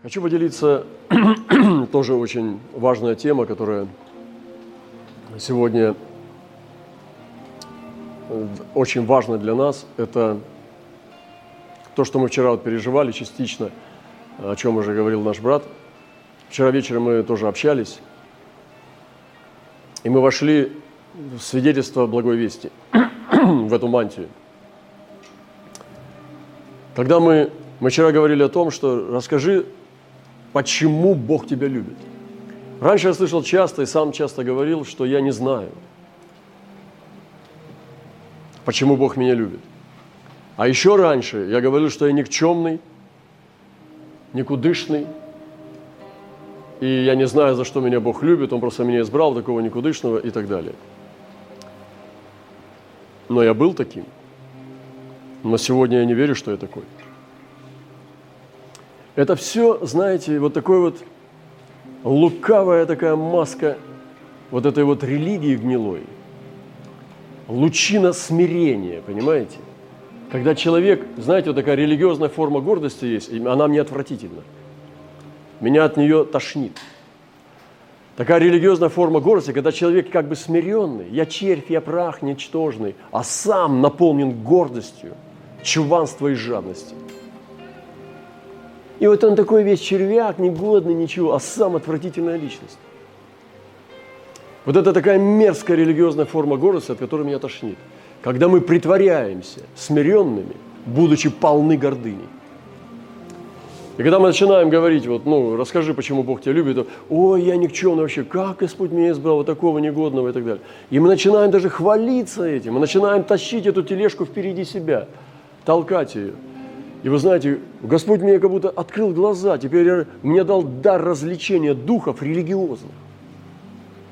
Хочу поделиться, тоже очень важная тема, которая сегодня очень важна для нас. Это то, что мы вчера вот переживали частично, о чем уже говорил наш брат. Вчера вечером мы тоже общались, и мы вошли в свидетельство благой вести, в эту мантию. Когда мы, мы вчера говорили о том, что расскажи почему Бог тебя любит. Раньше я слышал часто и сам часто говорил, что я не знаю, почему Бог меня любит. А еще раньше я говорил, что я никчемный, никудышный, и я не знаю, за что меня Бог любит, Он просто меня избрал, такого никудышного и так далее. Но я был таким. Но сегодня я не верю, что я такой. Это все, знаете, вот такой вот лукавая такая маска вот этой вот религии гнилой. Лучина смирения, понимаете? Когда человек, знаете, вот такая религиозная форма гордости есть, она мне отвратительна. Меня от нее тошнит. Такая религиозная форма гордости, когда человек как бы смиренный, я червь, я прах, ничтожный, а сам наполнен гордостью, чуванства и жадностью – и вот он такой весь червяк, негодный, ничего, а сам отвратительная личность. Вот это такая мерзкая религиозная форма гордости, от которой меня тошнит. Когда мы притворяемся смиренными, будучи полны гордыни. И когда мы начинаем говорить, вот, ну, расскажи, почему Бог тебя любит, ой, я никчемный вообще, как Господь меня избрал, вот такого негодного и так далее. И мы начинаем даже хвалиться этим, мы начинаем тащить эту тележку впереди себя, толкать ее – и вы знаете, Господь мне как будто открыл глаза, теперь мне дал дар развлечения духов религиозных.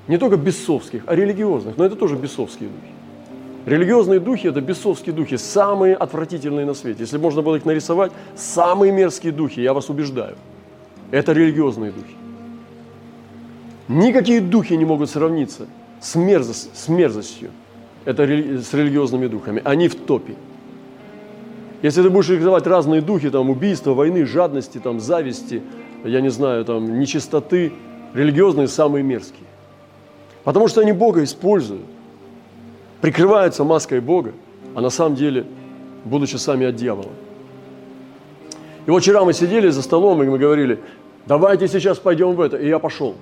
Не только бесовских, а религиозных, но это тоже бесовские духи. Религиозные духи – это бесовские духи, самые отвратительные на свете. Если можно было их нарисовать, самые мерзкие духи, я вас убеждаю, это религиозные духи. Никакие духи не могут сравниться с, мерзость, с мерзостью, это с религиозными духами. Они в топе. Если ты будешь рисовать разные духи, там, убийства, войны, жадности, там, зависти, я не знаю, там, нечистоты, религиозные самые мерзкие. Потому что они Бога используют, прикрываются маской Бога, а на самом деле, будучи сами от дьявола. И вот вчера мы сидели за столом, и мы говорили, давайте сейчас пойдем в это. И я пошел.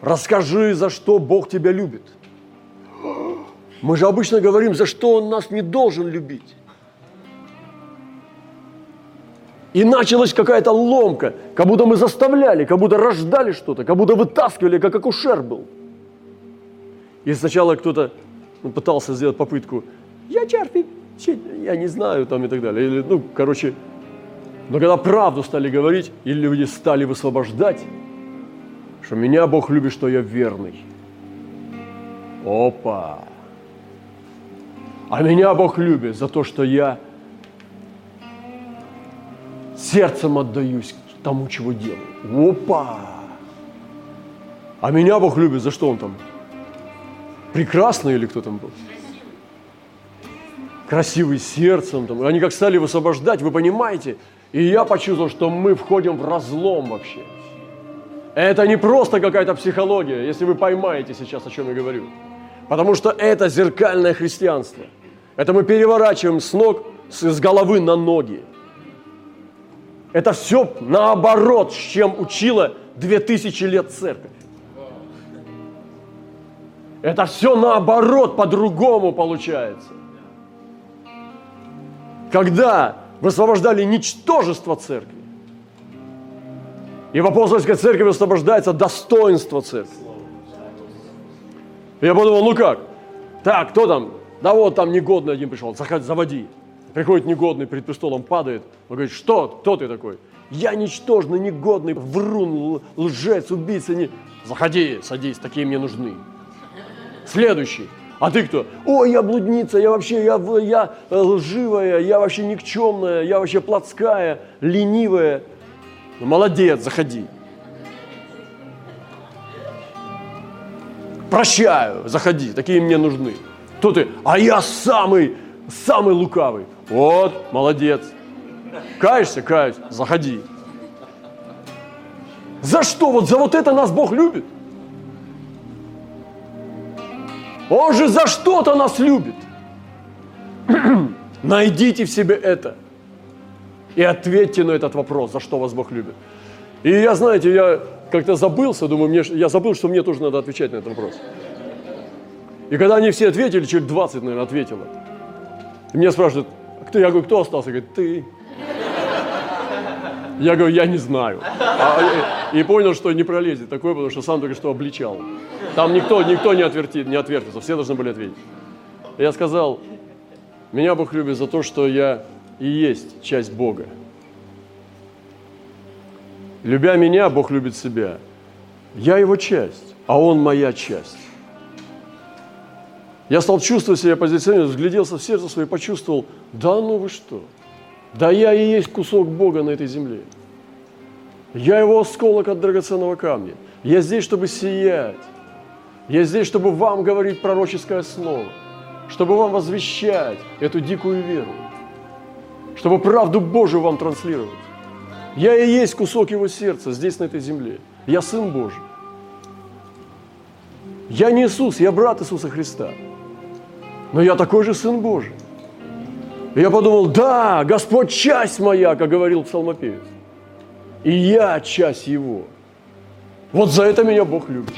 Расскажи, за что Бог тебя любит. Мы же обычно говорим, за что Он нас не должен любить. И началась какая-то ломка, как будто мы заставляли, как будто рождали что-то, как будто вытаскивали, как акушер был. И сначала кто-то пытался сделать попытку, я черпи, я не знаю, там и так далее. Или, ну, короче, но когда правду стали говорить, и люди стали высвобождать, что меня Бог любит, что я верный. Опа! А меня Бог любит за то, что я сердцем отдаюсь тому, чего делаю. Опа! А меня Бог любит, за что он там? Прекрасный или кто там был? Красивый сердцем. Там. Они как стали высвобождать, вы понимаете? И я почувствовал, что мы входим в разлом вообще. Это не просто какая-то психология, если вы поймаете сейчас, о чем я говорю. Потому что это зеркальное христианство. Это мы переворачиваем с ног, с головы на ноги. Это все наоборот, с чем учила 2000 лет церковь. Это все наоборот, по-другому получается. Когда высвобождали ничтожество церкви, и в апостольской церкви высвобождается достоинство церкви. я подумал, ну как? Так, кто там? Да вот там негодный один пришел, заводи. Приходит негодный, перед престолом падает. Он говорит, что? Кто ты такой? Я ничтожный, негодный, врун, лжец, убийца. Не... Заходи, садись, такие мне нужны. Следующий. А ты кто? Ой, я блудница, я вообще, я, я лживая, я вообще никчемная, я вообще плотская, ленивая. Ну, молодец, заходи. Прощаю, заходи, такие мне нужны. Кто ты? А я самый, самый лукавый. Вот, молодец. Каешься? Каюсь. Заходи. За что? Вот за вот это нас Бог любит. Он же за что-то нас любит. Найдите в себе это. И ответьте на этот вопрос, за что вас Бог любит. И я, знаете, я как-то забылся, думаю, мне, я забыл, что мне тоже надо отвечать на этот вопрос. И когда они все ответили, человек 20, наверное, ответило. И меня спрашивают, кто? Я говорю, кто остался? Говорит, ты. Я говорю, я не знаю. А, и, и понял, что не пролезет такой, потому что сам только что обличал. Там никто, никто не, отвертит, не отвертится, все должны были ответить. Я сказал, меня Бог любит за то, что я и есть часть Бога. Любя меня, Бог любит себя. Я его часть, а он моя часть. Я стал чувствовать себя позиционированно, взгляделся в сердце свое почувствовал, да ну вы что, да я и есть кусок Бога на этой земле. Я его осколок от драгоценного камня. Я здесь, чтобы сиять. Я здесь, чтобы вам говорить пророческое слово, чтобы вам возвещать эту дикую веру, чтобы правду Божию вам транслировать. Я и есть кусок его сердца здесь, на этой земле. Я Сын Божий. Я не Иисус, я брат Иисуса Христа. Но я такой же Сын Божий. И я подумал, да, Господь часть моя, как говорил псалмопевец. И я часть Его. Вот за это меня Бог любит.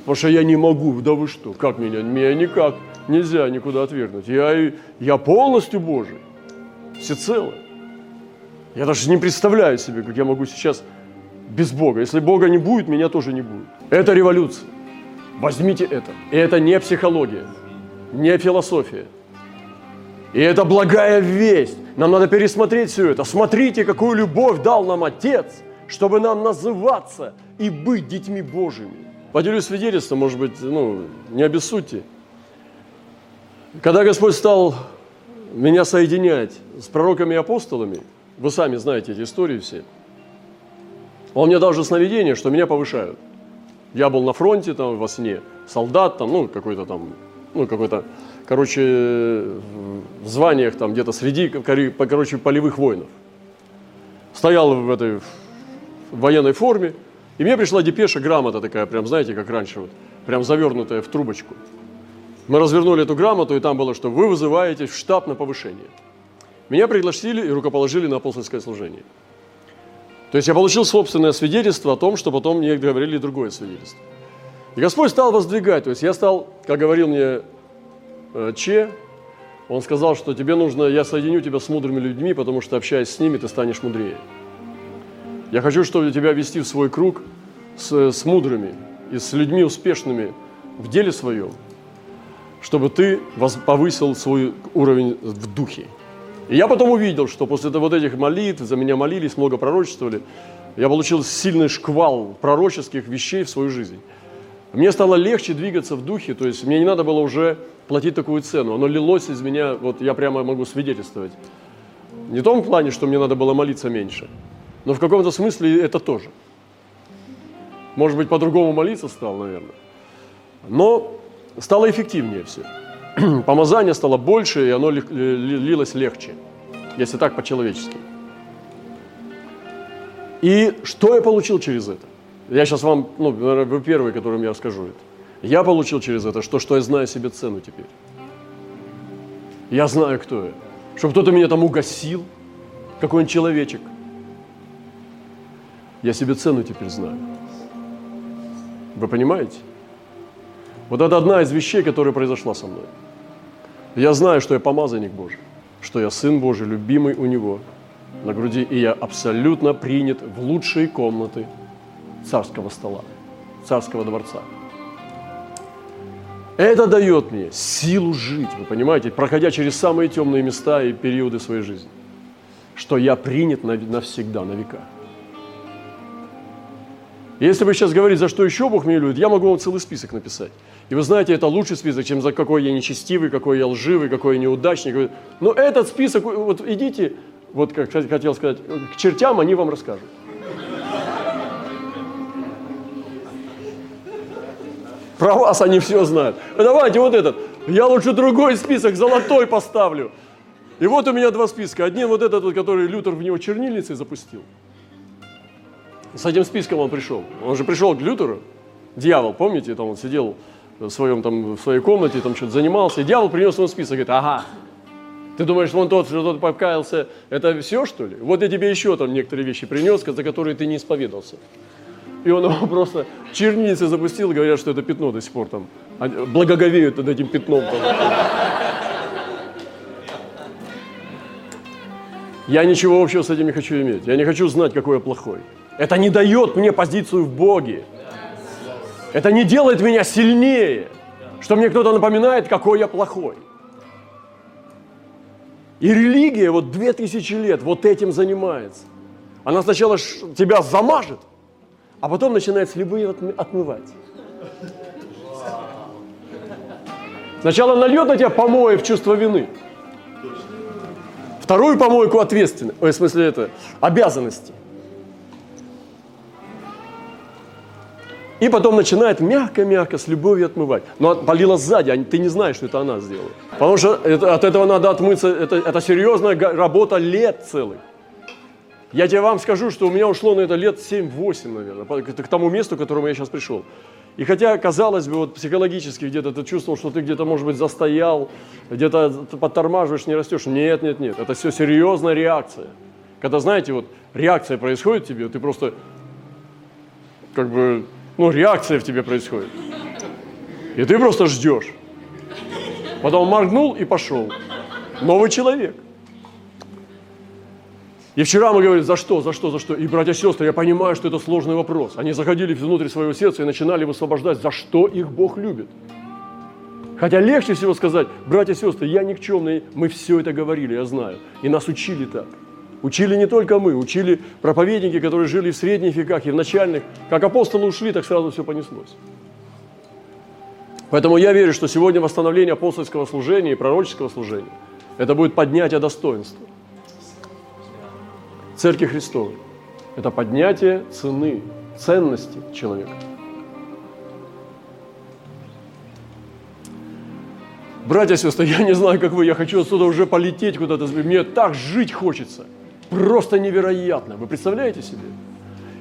Потому что я не могу, да вы что, как меня? Меня никак нельзя никуда отвергнуть. Я, я полностью Божий, всецело. Я даже не представляю себе, как я могу сейчас без Бога. Если Бога не будет, меня тоже не будет. Это революция. Возьмите это. И это не психология, не философия. И это благая весть. Нам надо пересмотреть все это. Смотрите, какую любовь дал нам Отец, чтобы нам называться и быть детьми Божьими. Поделюсь свидетельством, может быть, ну, не обессудьте. Когда Господь стал меня соединять с пророками и апостолами, вы сами знаете эти истории все. Он мне дал же сновидение, что меня повышают. Я был на фронте там во сне, солдат там, ну какой-то там, ну какой-то, короче, в званиях там где-то среди, короче, полевых воинов. Стоял в этой военной форме, и мне пришла депеша, грамота такая, прям, знаете, как раньше, вот, прям завернутая в трубочку. Мы развернули эту грамоту, и там было, что вы вызываетесь в штаб на повышение. Меня пригласили и рукоположили на апостольское служение. То есть я получил собственное свидетельство о том, что потом мне говорили другое свидетельство. И Господь стал воздвигать. То есть я стал, как говорил мне э, Че, он сказал, что тебе нужно, я соединю тебя с мудрыми людьми, потому что общаясь с ними, ты станешь мудрее. Я хочу, чтобы тебя вести в свой круг с, с мудрыми и с людьми успешными в деле своем, чтобы ты повысил свой уровень в духе. И я потом увидел, что после вот этих молитв, за меня молились, много пророчествовали, я получил сильный шквал пророческих вещей в свою жизнь. Мне стало легче двигаться в духе, то есть мне не надо было уже платить такую цену. Оно лилось из меня, вот я прямо могу свидетельствовать. Не в том плане, что мне надо было молиться меньше, но в каком-то смысле это тоже. Может быть, по-другому молиться стал, наверное. Но стало эффективнее все. помазание стало больше, и оно лилось легче, если так по-человечески. И что я получил через это? Я сейчас вам, ну, вы первый, которым я расскажу это. Я получил через это, что, что я знаю себе цену теперь. Я знаю, кто я. Чтобы кто-то меня там угасил, какой-нибудь человечек. Я себе цену теперь знаю. Вы понимаете? Вот это одна из вещей, которая произошла со мной. Я знаю, что я помазанник Божий, что я Сын Божий, любимый у Него на груди, и я абсолютно принят в лучшие комнаты царского стола, царского дворца. Это дает мне силу жить, вы понимаете, проходя через самые темные места и периоды своей жизни, что я принят навсегда, на века. Если вы сейчас говорите, за что еще Бог меня любит, я могу вам целый список написать. И вы знаете, это лучший список, чем за какой я нечестивый, какой я лживый, какой я неудачник. Но этот список, вот идите, вот как хотел сказать, к чертям они вам расскажут. Про вас они все знают. Давайте вот этот. Я лучше другой список, золотой поставлю. И вот у меня два списка. Один вот этот, который Лютер в него чернильницей запустил. С этим списком он пришел. Он же пришел к Лютеру, дьявол, помните, там он сидел в, своем, там, в своей комнате, там что-то занимался, и дьявол принес ему список, говорит, ага, ты думаешь, вон тот, что тот покаялся, это все, что ли? Вот я тебе еще там некоторые вещи принес, за которые ты не исповедался. И он его просто чернильницы запустил, говорят, что это пятно до сих пор там. Благоговеют над этим пятном. Там. Я ничего общего с этим не хочу иметь. Я не хочу знать, какой я плохой. Это не дает мне позицию в Боге. Это не делает меня сильнее, что мне кто-то напоминает, какой я плохой. И религия вот две тысячи лет вот этим занимается. Она сначала тебя замажет, а потом начинает с любые отмывать. Сначала нальет на тебя помои в чувство вины. Вторую помойку ответственности, в смысле это, обязанности. И потом начинает мягко-мягко с любовью отмывать. Но полила сзади, а ты не знаешь, что это она сделала. Потому что это, от этого надо отмыться, это, это серьезная работа лет целых. Я тебе вам скажу, что у меня ушло на это лет 7-8, наверное, к тому месту, к которому я сейчас пришел. И хотя, казалось бы, вот психологически где-то ты чувствовал, что ты где-то, может быть, застоял, где-то подтормаживаешь, не растешь. Нет, нет, нет. Это все серьезная реакция. Когда, знаете, вот реакция происходит в тебе, ты просто как бы ну, реакция в тебе происходит. И ты просто ждешь. Потом моргнул и пошел. Новый человек. И вчера мы говорили, за что, за что, за что. И, братья и сестры, я понимаю, что это сложный вопрос. Они заходили внутрь своего сердца и начинали высвобождать, за что их Бог любит. Хотя легче всего сказать, братья и сестры, я никчемный, мы все это говорили, я знаю. И нас учили так. Учили не только мы, учили проповедники, которые жили в средних веках и в начальных. Как апостолы ушли, так сразу все понеслось. Поэтому я верю, что сегодня восстановление апостольского служения и пророческого служения – это будет поднятие достоинства. Церкви Христовой – это поднятие цены, ценности человека. Братья и сестры, я не знаю, как вы, я хочу отсюда уже полететь куда-то, мне так жить хочется – Просто невероятно. Вы представляете себе?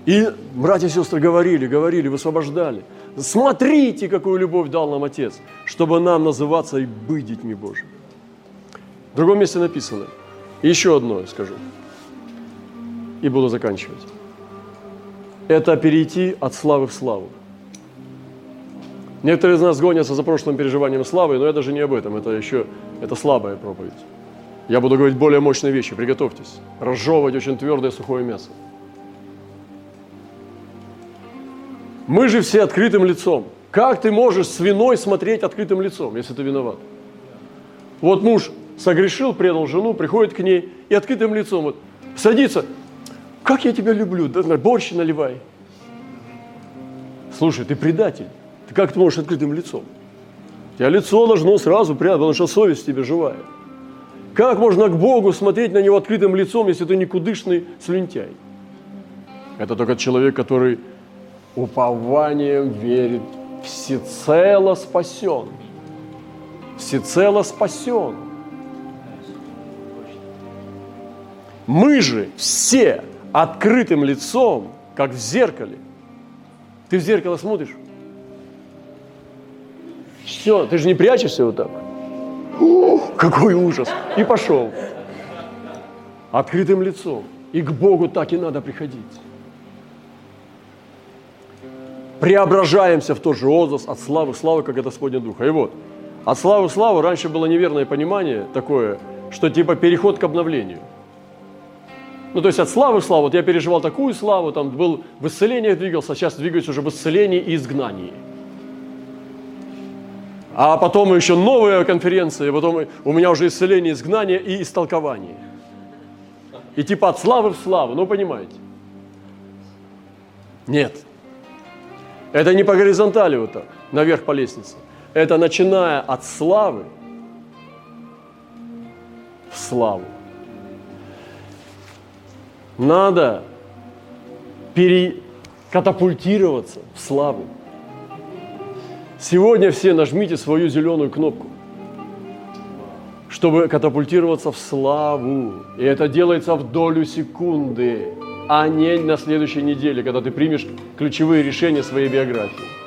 И братья и сестры говорили, говорили, высвобождали. Смотрите, какую любовь дал нам Отец, чтобы нам называться и быть детьми Божьими. В другом месте написано. Еще одно скажу. И буду заканчивать. Это перейти от славы в славу. Некоторые из нас гонятся за прошлым переживанием славы, но это же не об этом, это еще это слабая проповедь. Я буду говорить более мощные вещи, приготовьтесь. Разжевывать очень твердое сухое мясо. Мы же все открытым лицом. Как ты можешь с виной смотреть открытым лицом, если ты виноват? Вот муж согрешил, предал жену, приходит к ней и открытым лицом вот, садится. Как я тебя люблю, борщ наливай. Слушай, ты предатель. Ты как ты можешь открытым лицом? У тебя лицо должно сразу прятать, потому что совесть тебе живая. Как можно к Богу смотреть на Него открытым лицом, если ты никудышный слюнтяй? Это только человек, который упованием верит, всецело спасен. Всецело спасен. Мы же все открытым лицом, как в зеркале. Ты в зеркало смотришь? Все, ты же не прячешься вот так. Какой ужас! И пошел. Открытым лицом. И к Богу так и надо приходить. Преображаемся в тот же возраст от славы славы, как это Господня Духа. И вот, от славы славы раньше было неверное понимание такое, что типа переход к обновлению. Ну, то есть от славы к славы, вот я переживал такую славу, там был в исцелениях двигался, а сейчас двигаюсь уже в исцелении и изгнании. А потом еще новая конференция, потом у меня уже исцеление, изгнание и истолкование. И типа от славы в славу, ну понимаете. Нет. Это не по горизонтали вот так, наверх по лестнице. Это начиная от славы в славу. Надо перекатапультироваться в славу. Сегодня все нажмите свою зеленую кнопку, чтобы катапультироваться в славу. И это делается в долю секунды. а не на следующей неделе, когда ты примешь ключевые решения своей биографии.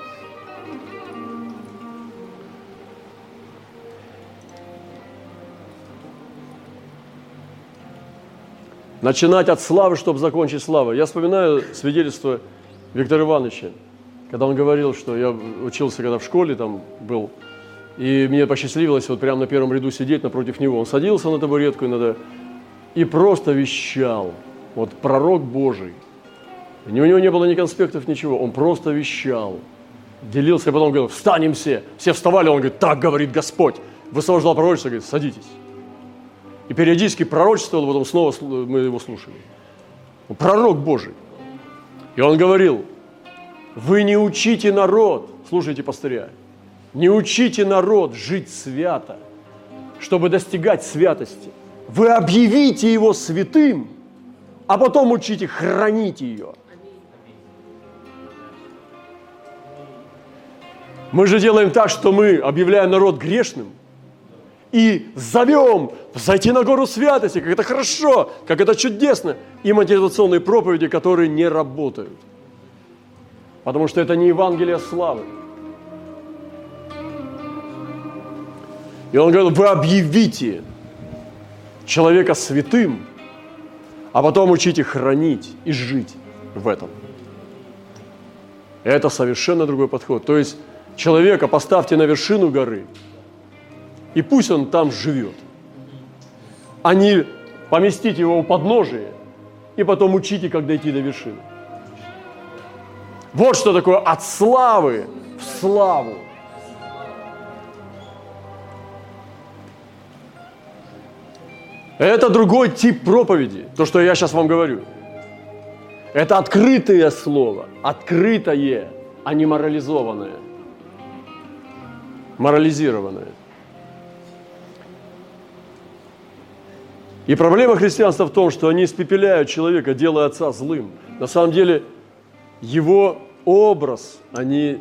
Начинать от славы, чтобы закончить славой. Я вспоминаю свидетельство Виктора Ивановича, когда он говорил, что я учился когда в школе, там был, и мне посчастливилось вот прямо на первом ряду сидеть напротив него. Он садился на табуретку иногда и просто вещал. Вот пророк Божий. У него не было ни конспектов, ничего. Он просто вещал. Делился, и потом говорил, встанем все. Все вставали, он говорит, так говорит Господь. Высвобождал пророчество, говорит, садитесь. И периодически пророчествовал, потом снова мы его слушали. Пророк Божий. И он говорил, вы не учите народ, слушайте пастыря, не учите народ жить свято, чтобы достигать святости. Вы объявите его святым, а потом учите хранить ее. Мы же делаем так, что мы объявляем народ грешным, и зовем зайти на гору святости, как это хорошо, как это чудесно, и мотивационные проповеди, которые не работают. Потому что это не Евангелие славы. И он говорит, вы объявите человека святым, а потом учите хранить и жить в этом. Это совершенно другой подход. То есть человека поставьте на вершину горы – и пусть он там живет. А не поместить его у подножия и потом учите, как дойти до вершины. Вот что такое от славы в славу. Это другой тип проповеди, то, что я сейчас вам говорю. Это открытое слово, открытое, а не морализованное, морализированное. И проблема христианства в том, что они испепеляют человека, делая отца злым. На самом деле его образ они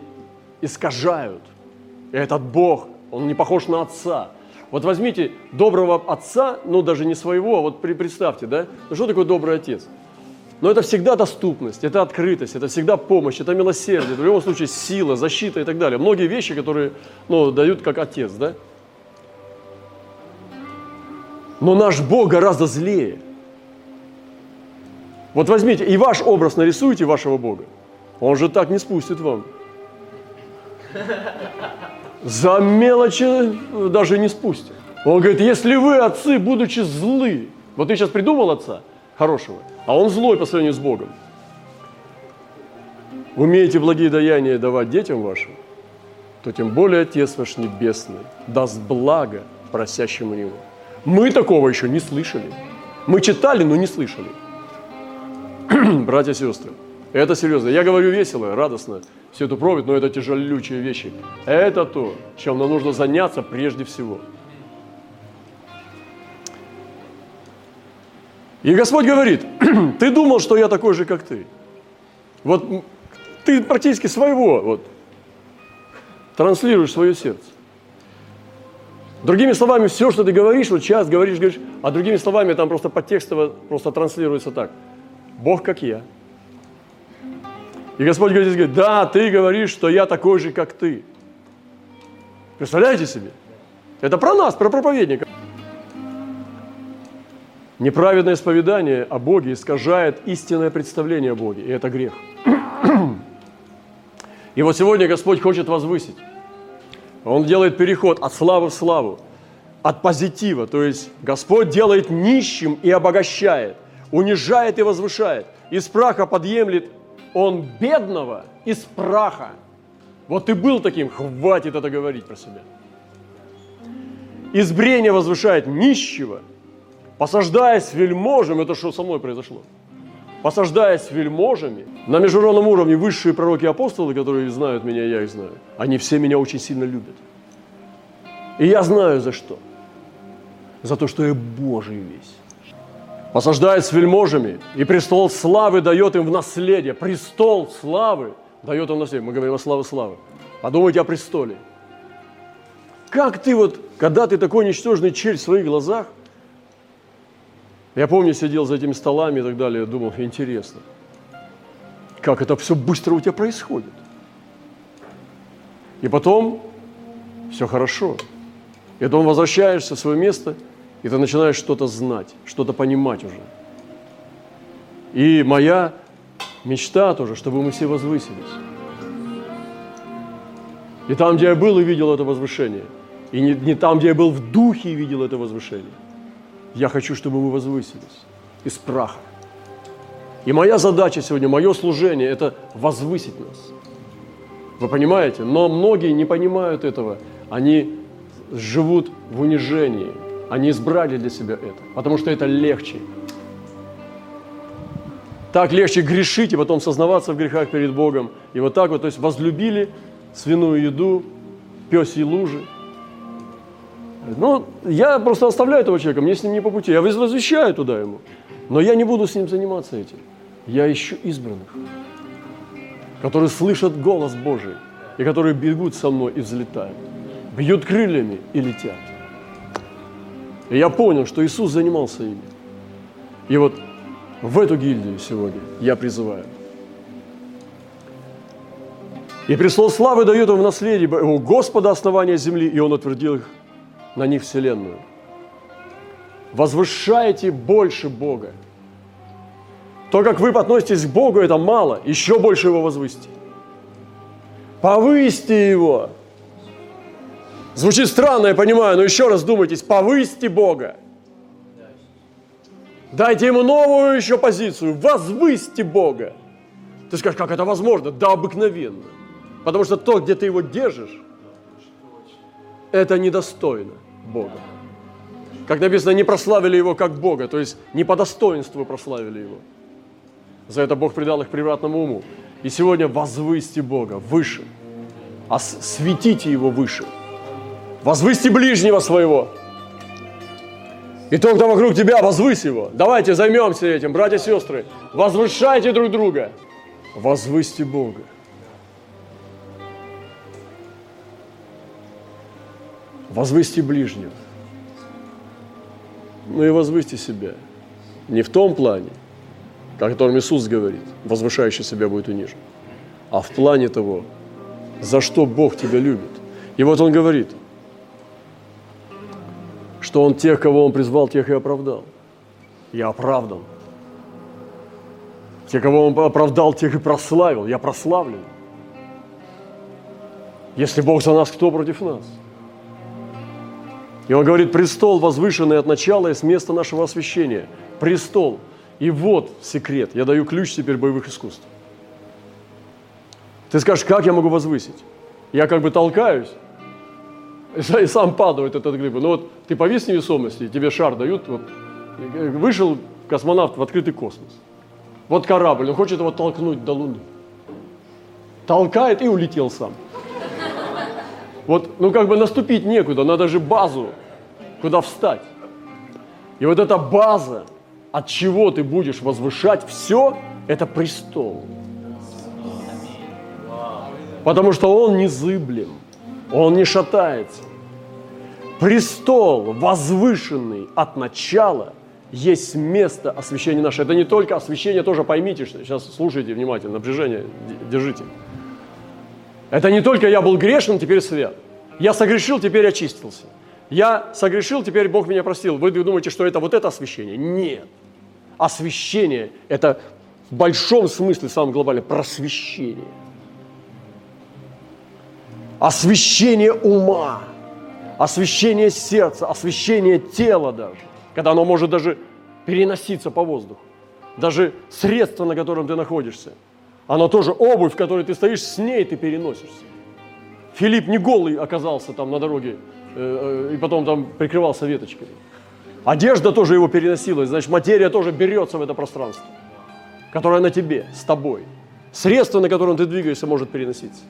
искажают. И этот Бог, он не похож на отца. Вот возьмите доброго отца, ну даже не своего, а вот представьте, да, ну что такое добрый отец? Но это всегда доступность, это открытость, это всегда помощь, это милосердие, в любом случае сила, защита и так далее. Многие вещи, которые ну, дают как отец, да? Но наш Бог гораздо злее. Вот возьмите и ваш образ нарисуйте вашего Бога. Он же так не спустит вам. За мелочи даже не спустит. Он говорит, если вы, отцы, будучи злы, вот ты сейчас придумал отца хорошего, а он злой по сравнению с Богом, умеете благие даяния давать детям вашим, то тем более Отец ваш Небесный даст благо просящему Него. Мы такого еще не слышали. Мы читали, но не слышали. Братья и сестры, это серьезно. Я говорю весело, радостно, всю эту проповедь, но это тяжелючие вещи. Это то, чем нам нужно заняться прежде всего. И Господь говорит, ты думал, что я такой же, как ты. Вот ты практически своего вот, транслируешь свое сердце. Другими словами, все, что ты говоришь, вот сейчас говоришь, говоришь, а другими словами там просто подтекстово просто транслируется так. Бог как я. И Господь говорит, говорит, да, ты говоришь, что я такой же, как ты. Представляете себе? Это про нас, про проповедника. Неправедное исповедание о Боге искажает истинное представление о Боге, и это грех. И вот сегодня Господь хочет возвысить. Он делает переход от славы в славу, от позитива. То есть Господь делает нищим и обогащает, унижает и возвышает. Из праха подъемлет Он бедного из праха. Вот ты был таким, хватит это говорить про себя. Из брения возвышает нищего, посаждаясь вельможем, это что со мной произошло – посаждаясь вельможами, на международном уровне высшие пророки и апостолы, которые знают меня, я их знаю, они все меня очень сильно любят. И я знаю за что. За то, что я Божий весь. Посаждаясь с вельможами, и престол славы дает им в наследие. Престол славы дает им в наследие. Мы говорим о славе славы. Подумайте о престоле. Как ты вот, когда ты такой ничтожный червь в своих глазах, Я помню, сидел за этими столами и так далее, думал, интересно, как это все быстро у тебя происходит. И потом все хорошо. И потом возвращаешься в свое место, и ты начинаешь что-то знать, что-то понимать уже. И моя мечта тоже, чтобы мы все возвысились. И там, где я был и видел это возвышение, и не, не там, где я был в духе и видел это возвышение, я хочу, чтобы мы возвысились из праха. И моя задача сегодня, мое служение – это возвысить нас. Вы понимаете? Но многие не понимают этого. Они живут в унижении. Они избрали для себя это, потому что это легче. Так легче грешить и потом сознаваться в грехах перед Богом. И вот так вот, то есть возлюбили свиную еду, пёсьи лужи. Ну, я просто оставляю этого человека, мне с ним не по пути. Я возвещаю туда ему. Но я не буду с ним заниматься этим. Я ищу избранных, которые слышат голос Божий и которые бегут со мной и взлетают, бьют крыльями и летят. И я понял, что Иисус занимался ими. И вот в эту гильдию сегодня я призываю. И престол славы дает им в наследие у Господа основания земли, и Он утвердил их на них вселенную. Возвышайте больше Бога. То, как вы относитесь к Богу, это мало. Еще больше Его возвысьте. Повысьте Его. Звучит странно, я понимаю, но еще раз думайтесь, повысьте Бога. Дайте ему новую еще позицию, возвысьте Бога. Ты скажешь, как это возможно? Да, обыкновенно. Потому что то, где ты его держишь, это недостойно Бога. Как написано, не прославили его как Бога, то есть не по достоинству прославили его. За это Бог придал их превратному уму. И сегодня возвысьте Бога выше, осветите Его выше. Возвысьте ближнего своего. И тот, кто вокруг тебя, возвысь его. Давайте займемся этим, братья и сестры. Возвышайте друг друга. Возвысьте Бога. Возвысьте ближнего. Ну и возвысьте себя. Не в том плане, о котором Иисус говорит, возвышающий себя будет унижен, а в плане того, за что Бог тебя любит. И вот Он говорит, что Он тех, кого Он призвал, тех и оправдал. Я оправдан. Те, кого Он оправдал, тех и прославил. Я прославлен. Если Бог за нас, кто против нас? И он говорит, престол возвышенный от начала и с места нашего освящения. Престол. И вот секрет. Я даю ключ теперь боевых искусств. Ты скажешь, как я могу возвысить? Я как бы толкаюсь, и сам падает этот глыба. Ну вот ты повис невесомости, тебе шар дают, вот, вышел космонавт в открытый космос. Вот корабль, он хочет его толкнуть до Луны. Толкает и улетел сам. Вот, ну как бы наступить некуда, надо же базу, куда встать. И вот эта база, от чего ты будешь возвышать все, это престол. Потому что он незыблем, он не шатается. Престол, возвышенный от начала, есть место освящения наше. Это не только освящение, тоже поймите, что сейчас слушайте внимательно, напряжение держите. Это не только я был грешен, теперь свят. Я согрешил, теперь очистился. Я согрешил, теперь Бог меня простил. Вы думаете, что это вот это освящение? Нет. Освящение – это в большом смысле, самом глобальном, просвещение. Освящение ума, освящение сердца, освящение тела даже, когда оно может даже переноситься по воздуху. Даже средство, на котором ты находишься – она тоже обувь, в которой ты стоишь, с ней ты переносишься. Филипп не голый оказался там на дороге э, э, и потом там прикрывался веточкой. Одежда тоже его переносилась, значит, материя тоже берется в это пространство, которое на тебе, с тобой. Средство, на котором ты двигаешься, может переноситься.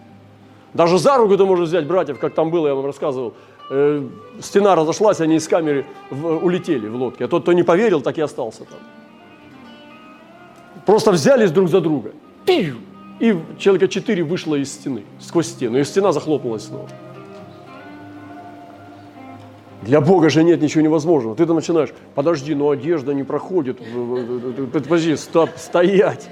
Даже за руку ты можешь взять братьев, как там было, я вам рассказывал. Э, стена разошлась, они из камеры улетели в лодке. А тот, кто не поверил, так и остался там. Просто взялись друг за друга – и человека четыре вышло из стены, сквозь стену, и стена захлопнулась снова. Для Бога же нет ничего невозможного. Ты там начинаешь, подожди, но одежда не проходит. Подожди, стоп, стоять.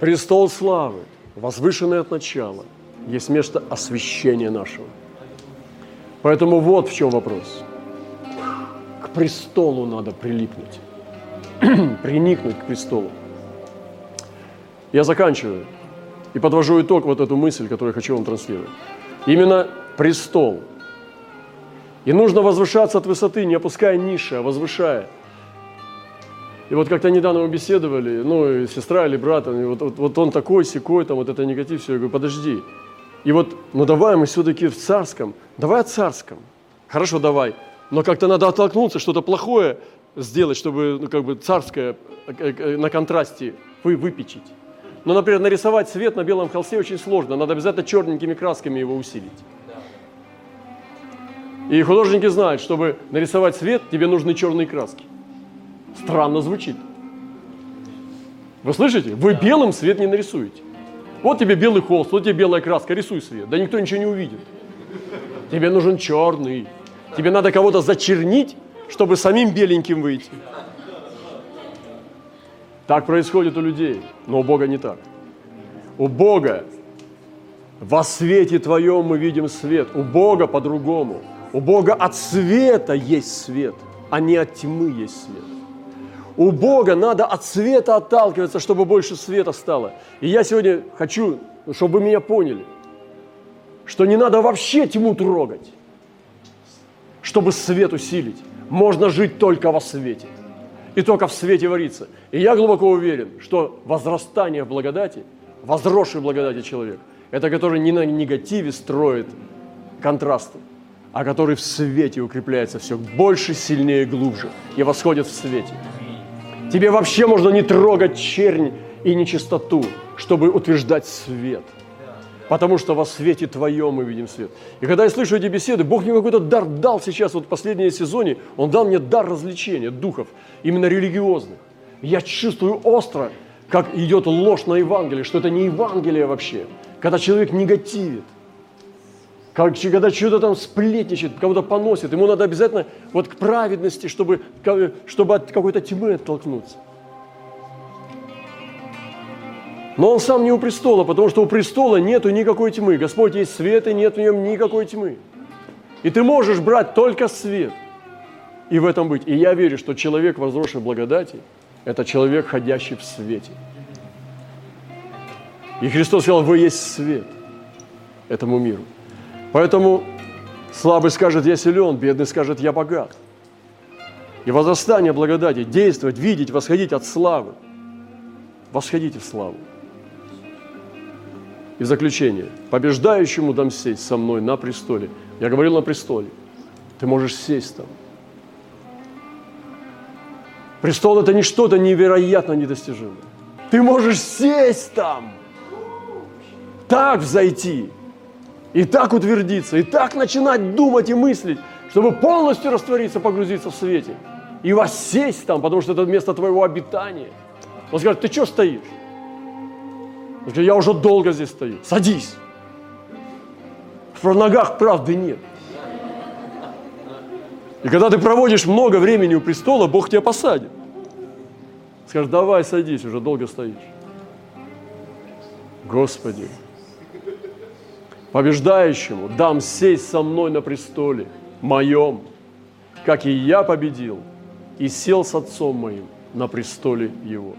Престол славы, возвышенный от начала, есть место освящения нашего. Поэтому вот в чем вопрос. К престолу надо прилипнуть. Приникнуть к престолу. Я заканчиваю и подвожу итог вот эту мысль, которую я хочу вам транслировать. Именно престол – и нужно возвышаться от высоты, не опуская ниши, а возвышая. И вот как-то недавно мы беседовали, ну, сестра или брат, вот, вот, вот он такой, секой, там, вот это негатив, все. Я говорю, подожди. И вот, ну давай мы все-таки в царском, давай о царском. Хорошо, давай. Но как-то надо оттолкнуться, что-то плохое сделать, чтобы, ну, как бы царское э, э, на контрасте вы, выпечить. Но, например, нарисовать свет на белом холсте очень сложно. Надо обязательно черненькими красками его усилить. И художники знают, чтобы нарисовать свет, тебе нужны черные краски. Странно звучит. Вы слышите? Вы белым свет не нарисуете. Вот тебе белый холст, вот тебе белая краска, рисуй свет. Да никто ничего не увидит. Тебе нужен черный. Тебе надо кого-то зачернить, чтобы самим беленьким выйти. Так происходит у людей, но у Бога не так. У Бога во свете Твоем мы видим свет, у Бога по-другому – у Бога от света есть свет, а не от тьмы есть свет. У Бога надо от света отталкиваться, чтобы больше света стало. И я сегодня хочу, чтобы вы меня поняли, что не надо вообще тьму трогать, чтобы свет усилить. Можно жить только во свете. И только в свете вариться. И я глубоко уверен, что возрастание в благодати, возросший в благодати человек, это который не на негативе строит контрасты, а который в свете укрепляется все больше, сильнее, глубже и восходит в свете. Тебе вообще можно не трогать чернь и нечистоту, чтобы утверждать свет. Потому что во свете твоем мы видим свет. И когда я слышу эти беседы, Бог мне какой-то дар дал сейчас, вот в последнем сезоне, Он дал мне дар развлечения духов, именно религиозных. Я чувствую остро, как идет ложь на Евангелие, что это не Евангелие вообще. Когда человек негативит, как, когда что-то там сплетничает, кого-то поносит, ему надо обязательно вот к праведности, чтобы, чтобы от какой-то тьмы оттолкнуться. Но он сам не у престола, потому что у престола нету никакой тьмы. Господь есть свет, и нет в нем никакой тьмы. И ты можешь брать только свет и в этом быть. И я верю, что человек, возросший в благодати, это человек, ходящий в свете. И Христос сказал, вы есть свет этому миру. Поэтому слабый скажет, я силен, бедный скажет, я богат. И возрастание благодати, действовать, видеть, восходить от славы. Восходите в славу. И в заключение. Побеждающему дам сесть со мной на престоле. Я говорил на престоле. Ты можешь сесть там. Престол – это не что-то невероятно недостижимое. Ты можешь сесть там, так взойти – и так утвердиться, и так начинать думать и мыслить, чтобы полностью раствориться, погрузиться в свете. И воссесть там, потому что это место твоего обитания. Он скажет, ты что стоишь? Он я уже долго здесь стою. Садись. В ногах правды нет. И когда ты проводишь много времени у престола, Бог тебя посадит. Скажет, давай садись, уже долго стоишь. Господи, побеждающему дам сесть со мной на престоле моем, как и я победил и сел с отцом моим на престоле его.